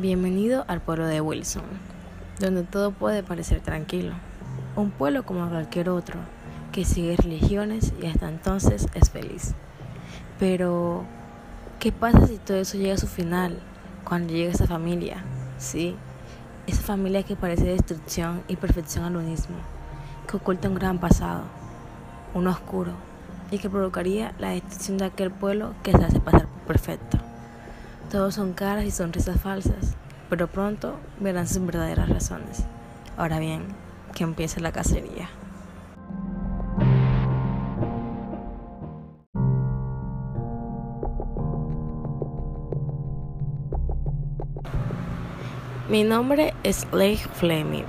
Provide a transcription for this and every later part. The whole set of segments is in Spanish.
Bienvenido al pueblo de Wilson, donde todo puede parecer tranquilo. Un pueblo como cualquier otro, que sigue religiones y hasta entonces es feliz. Pero, ¿qué pasa si todo eso llega a su final? Cuando llega esa familia, sí, esa familia que parece destrucción y perfección al unismo, que oculta un gran pasado, un oscuro, y que provocaría la destrucción de aquel pueblo que se hace pasar por perfecto. Todos son caras y sonrisas falsas, pero pronto verán sus verdaderas razones. Ahora bien, que empiece la cacería. Mi nombre es Leigh Fleming.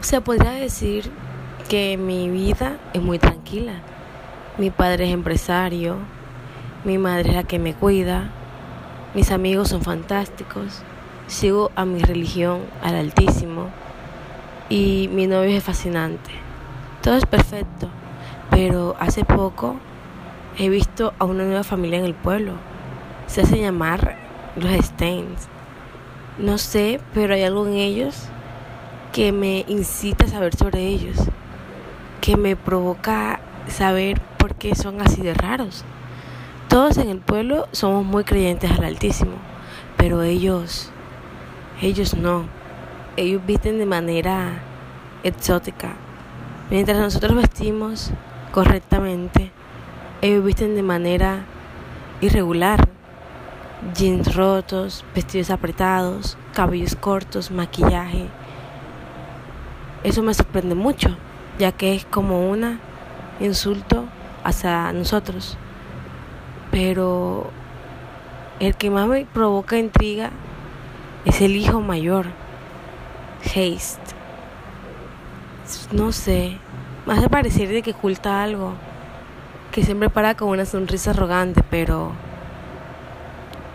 Se podría decir que mi vida es muy tranquila. Mi padre es empresario, mi madre es la que me cuida, mis amigos son fantásticos, sigo a mi religión, al Altísimo, y mi novio es fascinante. Todo es perfecto, pero hace poco he visto a una nueva familia en el pueblo. Se hace llamar los Steins. No sé, pero hay algo en ellos que me incita a saber sobre ellos, que me provoca saber por qué son así de raros. Todos en el pueblo somos muy creyentes al Altísimo, pero ellos, ellos no. Ellos visten de manera exótica. Mientras nosotros vestimos correctamente, ellos visten de manera irregular. Jeans rotos, vestidos apretados, cabellos cortos, maquillaje. Eso me sorprende mucho, ya que es como un insulto hacia nosotros pero el que más me provoca intriga es el hijo mayor, Haste. No sé, me hace parecer de que oculta algo, que siempre para con una sonrisa arrogante, pero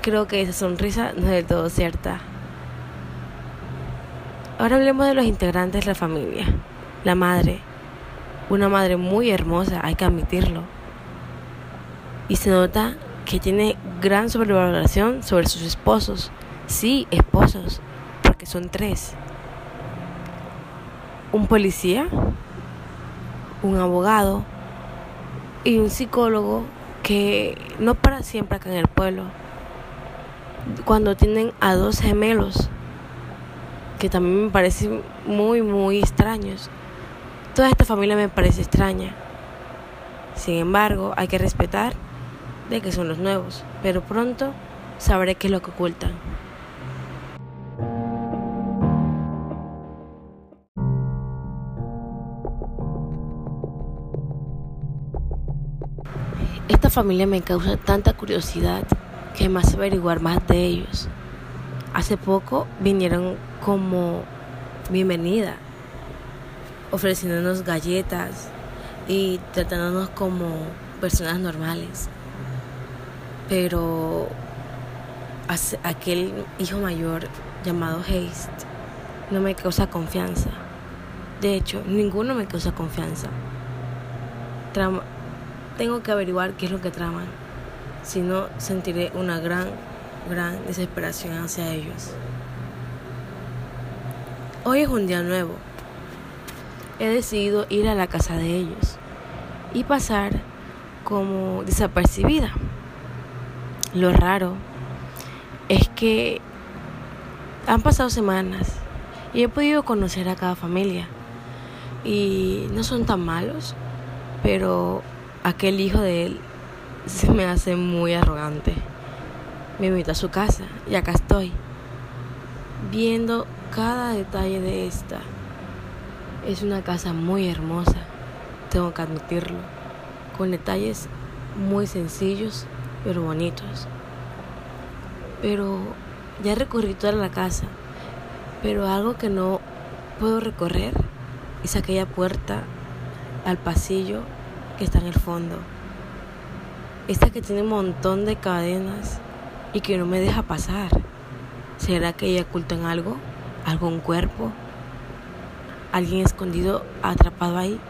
creo que esa sonrisa no es del todo cierta. Ahora hablemos de los integrantes de la familia. La madre, una madre muy hermosa, hay que admitirlo y se nota que tiene gran sobrevaloración sobre sus esposos. Sí, esposos, porque son tres. Un policía, un abogado y un psicólogo que no para siempre acá en el pueblo. Cuando tienen a dos gemelos, que también me parecen muy, muy extraños. Toda esta familia me parece extraña. Sin embargo, hay que respetar de que son los nuevos, pero pronto sabré qué es lo que ocultan. Esta familia me causa tanta curiosidad que me hace averiguar más de ellos. Hace poco vinieron como bienvenida, ofreciéndonos galletas y tratándonos como personas normales pero aquel hijo mayor llamado Haste no me causa confianza. De hecho, ninguno me causa confianza. tengo que averiguar qué es lo que traman. Si no, sentiré una gran, gran desesperación hacia ellos. Hoy es un día nuevo. He decidido ir a la casa de ellos y pasar como desapercibida. Lo raro es que han pasado semanas y he podido conocer a cada familia y no son tan malos, pero aquel hijo de él se me hace muy arrogante. Me invita a su casa y acá estoy, viendo cada detalle de esta. Es una casa muy hermosa, tengo que admitirlo, con detalles muy sencillos pero bonitos. Pero ya recorrí toda la casa, pero algo que no puedo recorrer es aquella puerta al pasillo que está en el fondo. Esta que tiene un montón de cadenas y que no me deja pasar. ¿Será que ella oculta en algo? ¿Algún cuerpo? ¿Alguien escondido atrapado ahí?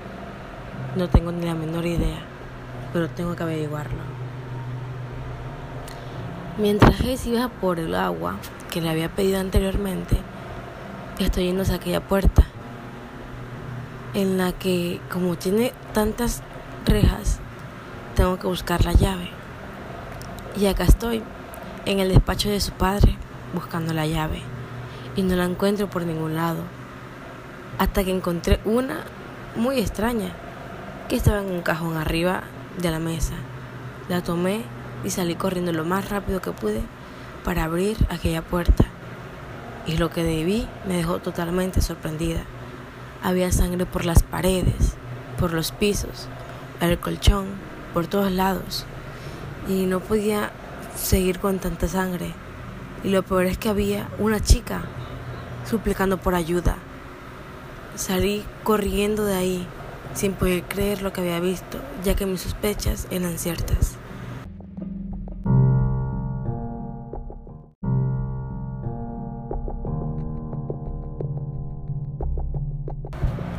No tengo ni la menor idea, pero tengo que averiguarlo. Mientras Hayes iba por el agua que le había pedido anteriormente, estoy yendo hacia aquella puerta en la que como tiene tantas rejas, tengo que buscar la llave. Y acá estoy, en el despacho de su padre, buscando la llave. Y no la encuentro por ningún lado. Hasta que encontré una muy extraña, que estaba en un cajón arriba de la mesa. La tomé y salí corriendo lo más rápido que pude para abrir aquella puerta. Y lo que debí me dejó totalmente sorprendida. Había sangre por las paredes, por los pisos, el colchón, por todos lados. Y no podía seguir con tanta sangre. Y lo peor es que había una chica suplicando por ayuda. Salí corriendo de ahí sin poder creer lo que había visto, ya que mis sospechas eran ciertas.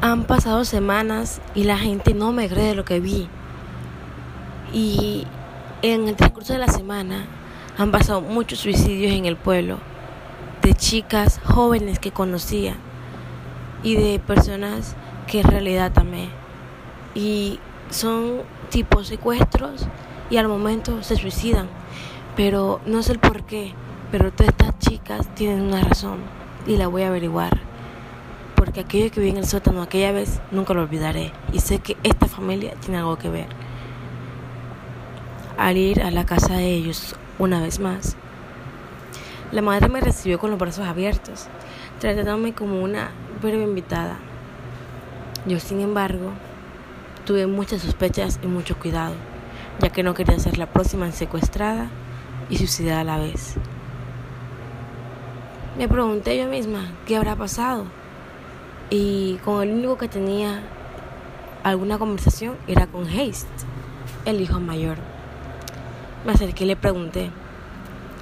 Han pasado semanas y la gente no me cree lo que vi. Y en el transcurso de la semana han pasado muchos suicidios en el pueblo, de chicas jóvenes que conocía y de personas que en realidad amé. Y son tipos secuestros y al momento se suicidan. Pero no sé el por qué, pero todas estas chicas tienen una razón y la voy a averiguar aquello que vi en el sótano aquella vez nunca lo olvidaré y sé que esta familia tiene algo que ver. Al ir a la casa de ellos una vez más, la madre me recibió con los brazos abiertos, tratándome como una breve invitada. Yo, sin embargo, tuve muchas sospechas y mucho cuidado, ya que no quería ser la próxima en secuestrada y suicidada a la vez. Me pregunté yo misma, ¿qué habrá pasado? Y con el único que tenía alguna conversación era con Haste, el hijo mayor. Me acerqué y le pregunté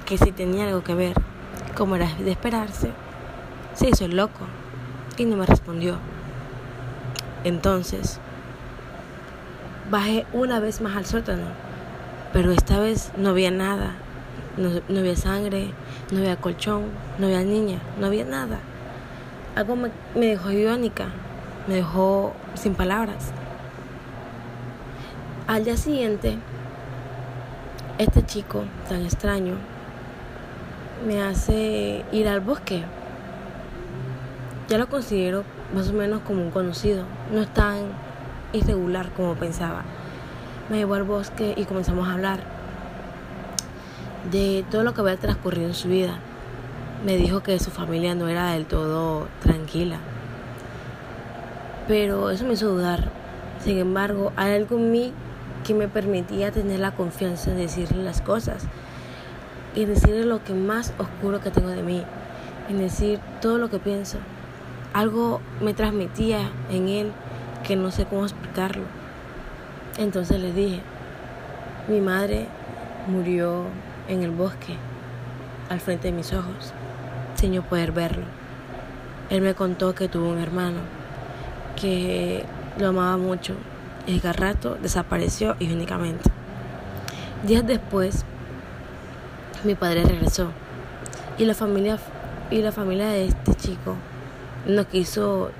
que si tenía algo que ver. Como era de esperarse, se hizo el loco y no me respondió. Entonces, bajé una vez más al sótano, pero esta vez no había nada. No, no había sangre, no había colchón, no había niña, no había nada algo me, dejó iónica, me dejó sin palabras. Al día siguiente, este chico tan extraño me hace ir al bosque. Ya lo considero más o menos como un conocido, no es tan irregular como pensaba. Me llevó al bosque y comenzamos a hablar de todo lo que había transcurrido en su vida me dijo que su familia no era del todo tranquila. Pero eso me hizo dudar. Sin embargo, hay algo en mí que me permitía tener la confianza de decirle las cosas y decirle lo que más oscuro que tengo de mí, en decir todo lo que pienso. Algo me transmitía en él que no sé cómo explicarlo. Entonces le dije, mi madre murió en el bosque, al frente de mis ojos sin poder verlo. Él me contó que tuvo un hermano que lo amaba mucho y que al rato desapareció y únicamente. Días después, mi padre regresó y la familia y la familia de este chico no quiso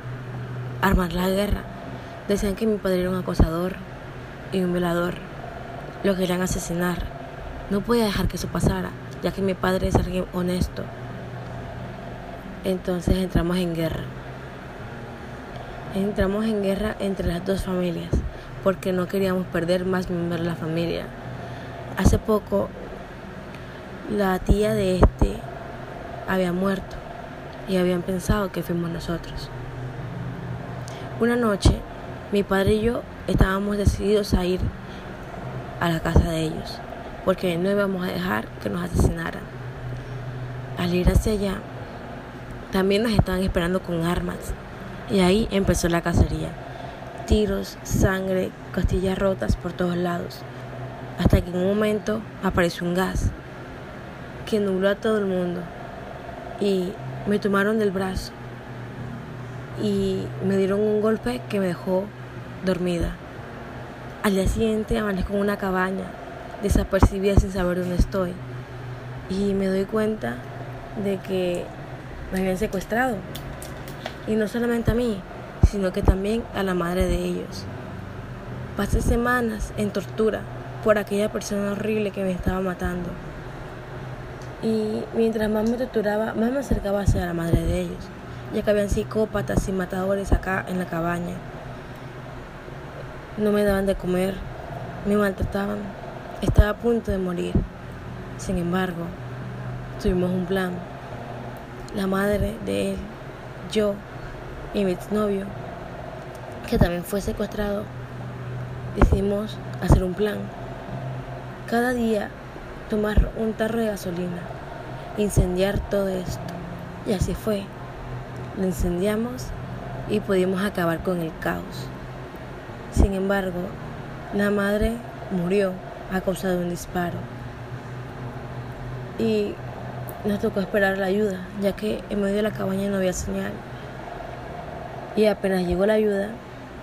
armar la guerra. Decían que mi padre era un acosador y un violador. Lo querían asesinar. No podía dejar que eso pasara, ya que mi padre es alguien honesto entonces entramos en guerra. Entramos en guerra entre las dos familias porque no queríamos perder más miembros de la familia. Hace poco la tía de este había muerto y habían pensado que fuimos nosotros. Una noche mi padre y yo estábamos decididos a ir a la casa de ellos porque no íbamos a dejar que nos asesinaran. Al ir hacia allá también nos estaban esperando con armas. Y ahí empezó la cacería. Tiros, sangre, costillas rotas por todos lados. Hasta que en un momento apareció un gas que nubló a todo el mundo. Y me tomaron del brazo. Y me dieron un golpe que me dejó dormida. Al día siguiente amanezco en una cabaña, desapercibida sin saber dónde estoy. y me doy cuenta de que me habían secuestrado. Y no solamente a mí, sino que también a la madre de ellos. Pasé semanas en tortura por aquella persona horrible que me estaba matando. Y mientras más me torturaba, más me acercaba hacia la madre de ellos, ya que habían psicópatas y matadores acá en la cabaña. No me daban de comer, me maltrataban, estaba a punto de morir. Sin embargo, tuvimos un plan. La madre de él, yo y mi exnovio, que también fue secuestrado, decidimos hacer un plan. Cada día tomar un tarro de gasolina, incendiar todo esto. Y así fue. Lo incendiamos y pudimos acabar con el caos. Sin embargo, la madre murió a causa de un disparo. Y nos tocó esperar la ayuda, ya que en medio de la cabaña no había señal. Y apenas llegó la ayuda,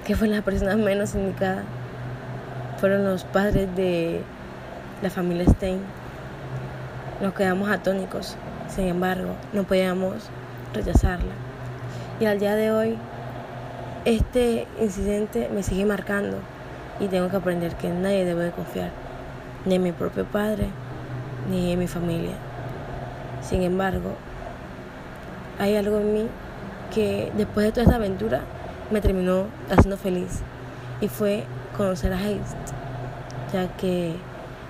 que fue la persona menos indicada, fueron los padres de la familia Stein. Nos quedamos atónicos, sin embargo, no podíamos rechazarla. Y al día de hoy, este incidente me sigue marcando y tengo que aprender que nadie debe confiar, ni en mi propio padre, ni en mi familia. Sin embargo, hay algo en mí que después de toda esta aventura me terminó haciendo feliz y fue conocer a Heist, ya que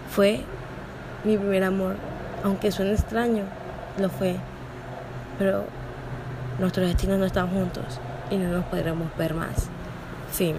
fue mi primer amor, aunque suene extraño, lo fue, pero nuestros destinos no están juntos y no nos podremos ver más. Fin.